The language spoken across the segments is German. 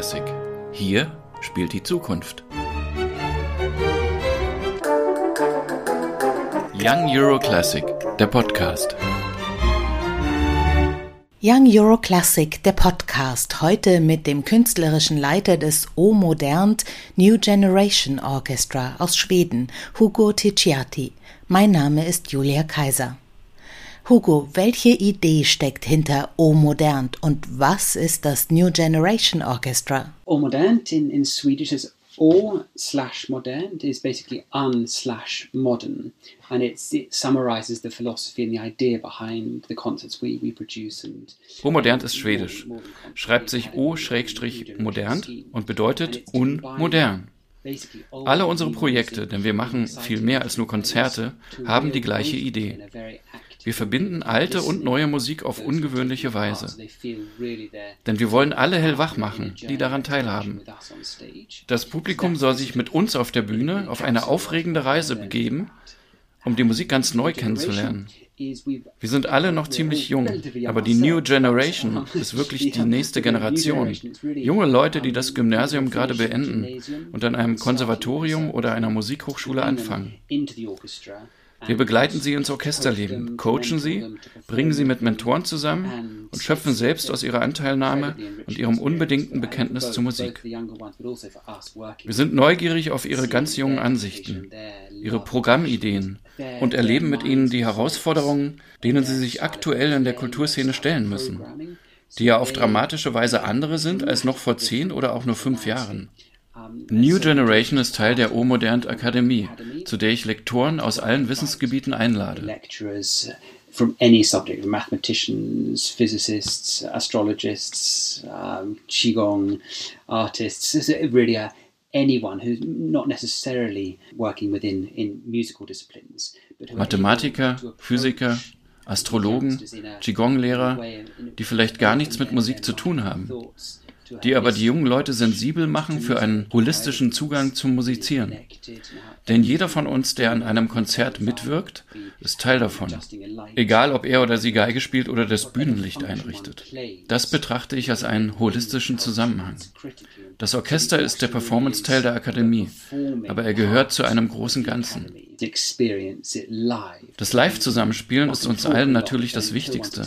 Classic. Hier spielt die Zukunft. Young Euro Classic, der Podcast. Young Euro Classic, der Podcast, heute mit dem künstlerischen Leiter des O Modernt New Generation Orchestra aus Schweden, Hugo Ticciati. Mein Name ist Julia Kaiser. Hugo, welche Idee steckt hinter O Modernt und was ist das New Generation Orchestra? O Modernt in, in Swedish is O slash Modernt is basically un slash modern, and it's, it summarizes the philosophy and the idea behind the concerts we, we produce. And O Modernt ist schwedisch, schreibt sich O-Modernt und bedeutet unmodern. Alle unsere Projekte, denn wir machen viel mehr als nur Konzerte, haben die gleiche Idee. Wir verbinden alte und neue Musik auf ungewöhnliche Weise. Denn wir wollen alle hellwach machen, die daran teilhaben. Das Publikum soll sich mit uns auf der Bühne auf eine aufregende Reise begeben, um die Musik ganz neu kennenzulernen. Wir sind alle noch ziemlich jung, aber die New Generation ist wirklich die nächste Generation. Junge Leute, die das Gymnasium gerade beenden und an einem Konservatorium oder einer Musikhochschule anfangen. Wir begleiten sie ins Orchesterleben, coachen sie, bringen sie mit Mentoren zusammen und schöpfen selbst aus ihrer Anteilnahme und ihrem unbedingten Bekenntnis zur Musik. Wir sind neugierig auf ihre ganz jungen Ansichten, ihre Programmideen und erleben mit ihnen die Herausforderungen, denen sie sich aktuell in der Kulturszene stellen müssen, die ja auf dramatische Weise andere sind als noch vor zehn oder auch nur fünf Jahren. New Generation ist Teil der O-Modernt Akademie, zu der ich Lektoren aus allen Wissensgebieten einlade. From any subject, mathematicians, physicists, astrologists, um, qigong artists, really uh, anyone who's not necessarily working within in musical disciplines. Mathematiker, Physiker, Astrologen, Qigong-Lehrer, die vielleicht gar nichts mit Musik zu tun haben die aber die jungen Leute sensibel machen für einen holistischen Zugang zum Musizieren. Denn jeder von uns, der an einem Konzert mitwirkt, ist Teil davon. Egal, ob er oder sie Geige spielt oder das Bühnenlicht einrichtet. Das betrachte ich als einen holistischen Zusammenhang. Das Orchester ist der Performance-Teil der Akademie, aber er gehört zu einem großen Ganzen. Das Live-Zusammenspielen ist uns allen natürlich das Wichtigste.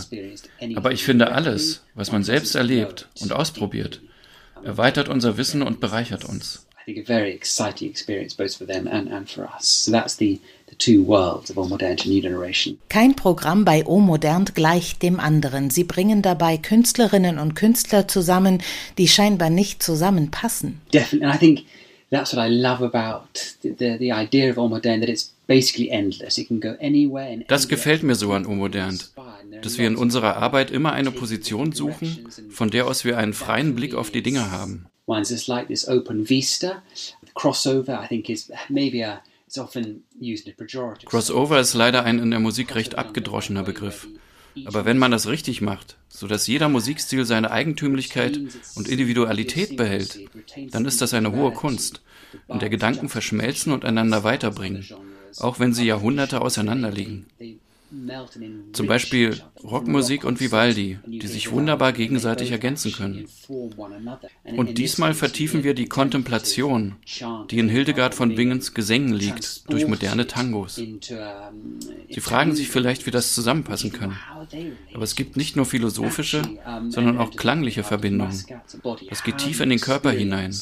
Aber ich finde alles, was man selbst erlebt und ausprobiert, erweitert unser Wissen und bereichert uns. Kein Programm bei O Modern gleicht dem anderen. Sie bringen dabei Künstlerinnen und Künstler zusammen, die scheinbar nicht zusammenpassen. Definitely, and I think that's what I love about the, the, the idea of O Modern, that it's basically endless. It can go anywhere and Das gefällt mir so an O Modern, dass wir in unserer Arbeit immer eine Position suchen, von der aus wir einen freien Blick auf die Dinge haben. One's just like this open vista. Crossover, I think, is maybe a it's often used in a pejorative. Crossover ist leider ein in der Musik recht abgedroschener Begriff. Aber wenn man das richtig macht, so dass jeder Musikstil seine Eigentümlichkeit und Individualität behält, dann ist das eine hohe Kunst, in der Gedanken verschmelzen und einander weiterbringen, auch wenn sie Jahrhunderte auseinander liegen. Zum Beispiel Rockmusik und Vivaldi, die sich wunderbar gegenseitig ergänzen können. Und diesmal vertiefen wir die Kontemplation, die in Hildegard von Bingens Gesängen liegt, durch moderne Tangos. Sie fragen sich vielleicht, wie das zusammenpassen kann. Aber es gibt nicht nur philosophische, sondern auch klangliche Verbindungen. Das geht tief in den Körper hinein.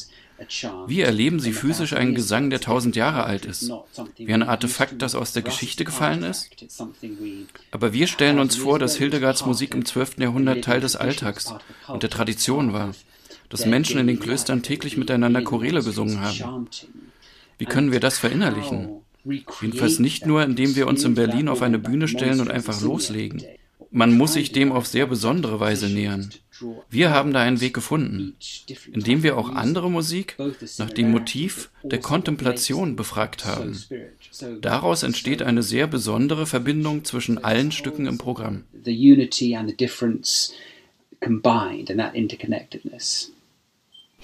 Wie erleben Sie physisch einen Gesang, der tausend Jahre alt ist? Wie ein Artefakt, das aus der Geschichte gefallen ist? Aber wir stellen uns vor, dass Hildegards Musik im 12. Jahrhundert Teil des Alltags und der Tradition war, dass Menschen in den Klöstern täglich miteinander Choräle gesungen haben. Wie können wir das verinnerlichen? Jedenfalls nicht nur, indem wir uns in Berlin auf eine Bühne stellen und einfach loslegen. Man muss sich dem auf sehr besondere Weise nähern. Wir haben da einen Weg gefunden, indem wir auch andere Musik nach dem Motiv der Kontemplation befragt haben. Daraus entsteht eine sehr besondere Verbindung zwischen allen Stücken im Programm.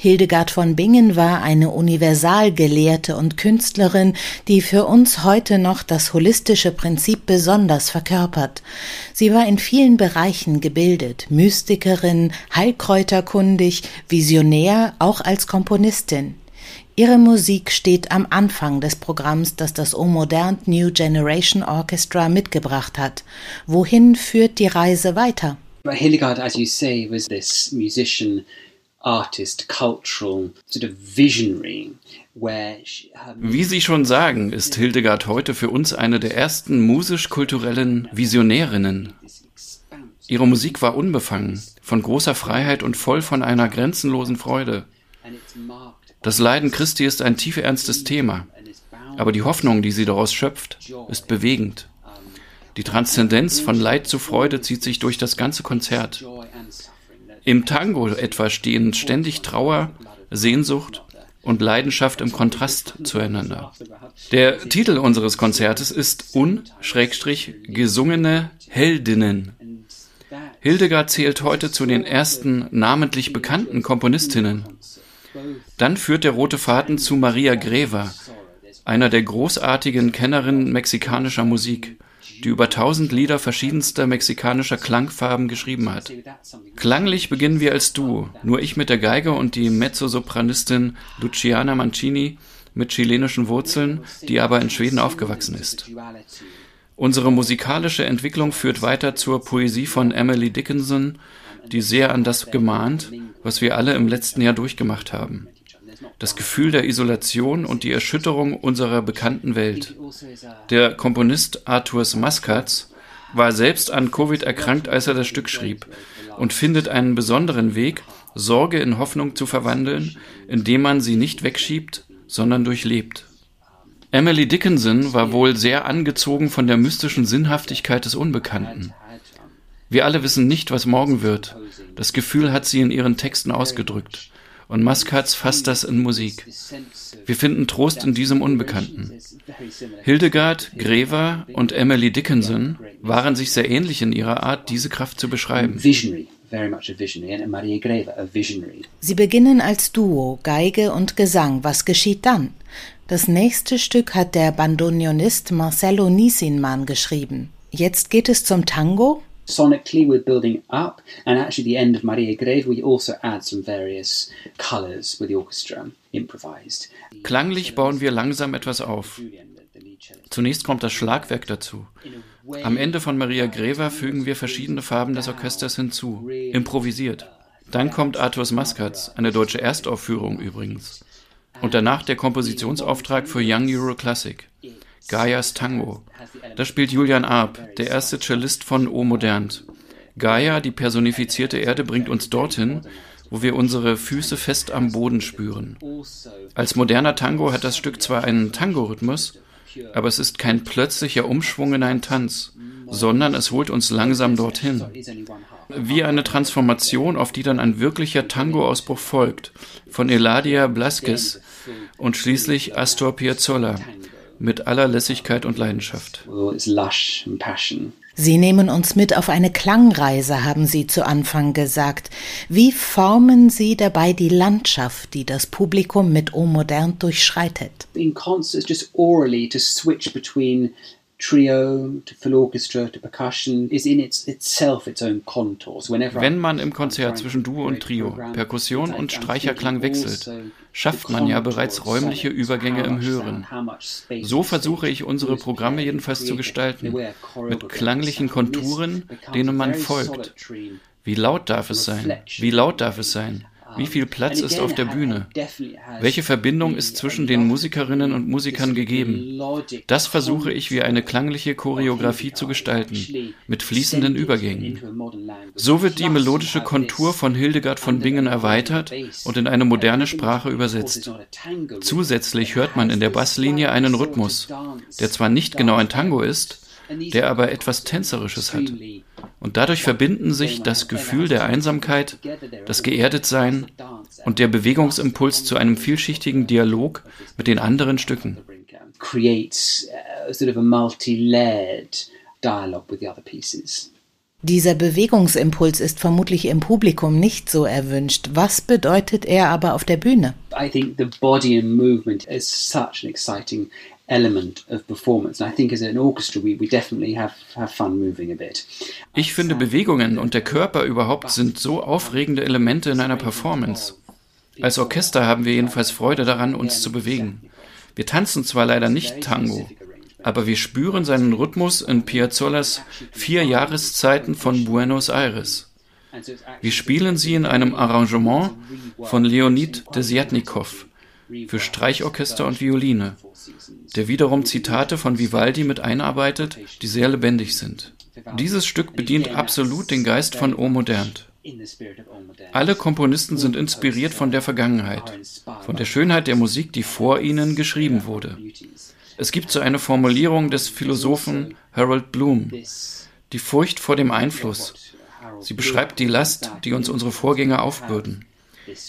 Hildegard von Bingen war eine Universalgelehrte und Künstlerin, die für uns heute noch das holistische Prinzip besonders verkörpert. Sie war in vielen Bereichen gebildet, Mystikerin, Heilkräuterkundig, Visionär, auch als Komponistin. Ihre Musik steht am Anfang des Programms, das das O Modern New Generation Orchestra mitgebracht hat. Wohin führt die Reise weiter? Hildegard, as you say, was this musician artist, cultural, sort of visionary. Wie Sie schon sagen, ist Hildegard heute für uns eine der ersten musisch-kulturellen Visionärinnen. Ihre Musik war unbefangen, von großer Freiheit und voll von einer grenzenlosen Freude. Das Leiden Christi ist ein tief ernstes Thema, aber die Hoffnung, die sie daraus schöpft, ist bewegend. Die Transzendenz von Leid zu Freude zieht sich durch das ganze Konzert. Im Tango etwa stehen ständig Trauer, Sehnsucht und Leidenschaft im Kontrast zueinander. Der Titel unseres Konzertes ist Un-gesungene Heldinnen. Hildegard zählt heute zu den ersten namentlich bekannten Komponistinnen. Dann führt der rote Faden zu Maria Greva, einer der großartigen Kennerinnen mexikanischer Musik die über tausend Lieder verschiedenster mexikanischer Klangfarben geschrieben hat. Klanglich beginnen wir als Duo, nur ich mit der Geige und die Mezzosopranistin Luciana Mancini mit chilenischen Wurzeln, die aber in Schweden aufgewachsen ist. Unsere musikalische Entwicklung führt weiter zur Poesie von Emily Dickinson, die sehr an das gemahnt, was wir alle im letzten Jahr durchgemacht haben das Gefühl der Isolation und die Erschütterung unserer bekannten Welt. Der Komponist Arthurs Maskatz war selbst an Covid erkrankt, als er das Stück schrieb, und findet einen besonderen Weg, Sorge in Hoffnung zu verwandeln, indem man sie nicht wegschiebt, sondern durchlebt. Emily Dickinson war wohl sehr angezogen von der mystischen Sinnhaftigkeit des Unbekannten. Wir alle wissen nicht, was morgen wird. Das Gefühl hat sie in ihren Texten ausgedrückt und Maskatz fasst das in Musik. Wir finden Trost in diesem Unbekannten. Hildegard, Greva und Emily Dickinson waren sich sehr ähnlich in ihrer Art, diese Kraft zu beschreiben. Sie beginnen als Duo, Geige und Gesang. Was geschieht dann? Das nächste Stück hat der Bandoneonist Marcello Nisinman geschrieben. Jetzt geht es zum Tango sonically we're building up and actually the end of Maria Greve we also add some various colors with the orchestra improvised. Klanglich bauen wir langsam etwas auf. Zunächst kommt das Schlagwerk dazu. Am Ende von Maria Greva fügen wir verschiedene Farben des Orchesters hinzu, improvisiert. Dann kommt Arthurs Maskatz, eine deutsche Erstaufführung übrigens. Und danach der Kompositionsauftrag für Young Euro Classic. Gaias Tango. Da spielt Julian Arp, der erste Cellist von O Modernt. Gaia, die personifizierte Erde, bringt uns dorthin, wo wir unsere Füße fest am Boden spüren. Als moderner Tango hat das Stück zwar einen Tango-Rhythmus, aber es ist kein plötzlicher Umschwung in einen Tanz, sondern es holt uns langsam dorthin. Wie eine Transformation, auf die dann ein wirklicher Tango-Ausbruch folgt, von Eladia Blasquez und schließlich Astor Piazzolla mit aller Lässigkeit und Leidenschaft. Sie nehmen uns mit auf eine Klangreise, haben Sie zu Anfang gesagt. Wie formen Sie dabei die Landschaft, die das Publikum mit O modern durchschreitet? In concerts just orally to switch between trio to full orchestra to percussion is in its, itself its own contours. Whenever Wenn man im Konzert zwischen Duo und Trio, Perkussion und Streicherklang wechselt, also schafft man ja bereits räumliche Übergänge im Hören. So versuche ich unsere Programme jedenfalls zu gestalten, mit klanglichen Konturen, denen man folgt. Wie laut darf es sein? Wie laut darf es sein? Wie viel Platz ist auf der Bühne? Welche Verbindung ist zwischen den Musikerinnen und Musikern gegeben? Das versuche ich wie eine klangliche Choreografie zu gestalten, mit fließenden Übergängen. So wird die melodische Kontur von Hildegard von Bingen erweitert und in eine moderne Sprache übersetzt. Zusätzlich hört man in der Basslinie einen Rhythmus, der zwar nicht genau ein Tango ist, der aber etwas Tänzerisches hat. Und dadurch verbinden sich das Gefühl der Einsamkeit, das Geerdetsein und der Bewegungsimpuls zu einem vielschichtigen Dialog mit den anderen Stücken. Pieces. Dieser Bewegungsimpuls ist vermutlich im Publikum nicht so erwünscht. Was bedeutet er aber auf der Bühne? I think the body and movement is such an exciting element of performance. And I think as an orchestra we, we definitely have, have fun moving a bit. Ich finde Bewegungen und der Körper überhaupt sind so aufregende Elemente in einer Performance. Als Orchester haben wir jedenfalls Freude daran, uns zu bewegen. Wir tanzen zwar leider nicht Tango, aber wir spüren seinen Rhythmus in Piazzolas Vier Jahreszeiten von Buenos Aires. Wir spielen sie in einem Arrangement von Leonid Desyatnikow für Streichorchester und Violine, der wiederum Zitate von Vivaldi mit einarbeitet, die sehr lebendig sind. Dieses Stück bedient absolut den Geist von O Modernt. Alle Komponisten sind inspiriert von der Vergangenheit, von der Schönheit der Musik, die vor ihnen geschrieben wurde. Es gibt so eine Formulierung des Philosophen Harold Bloom, die Furcht vor dem Einfluss. Sie beschreibt die Last, die uns unsere Vorgänger aufbürden.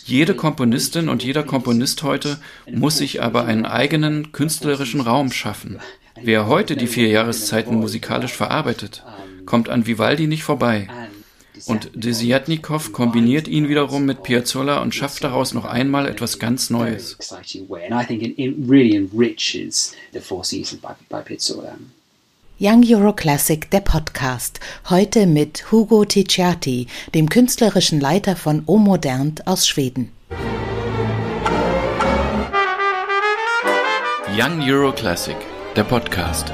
Jede Komponistin und jeder Komponist heute muss sich aber einen eigenen künstlerischen Raum schaffen. Wer heute die vier Jahreszeiten musikalisch verarbeitet, kommt an Vivaldi nicht vorbei. Und Desiatnikow kombiniert ihn wiederum mit Piazzolla und schafft daraus noch einmal etwas ganz Neues. Young Euro Classic, der Podcast. Heute mit Hugo Ticciati, dem künstlerischen Leiter von O Modernt aus Schweden. Young Euro Classic, der Podcast.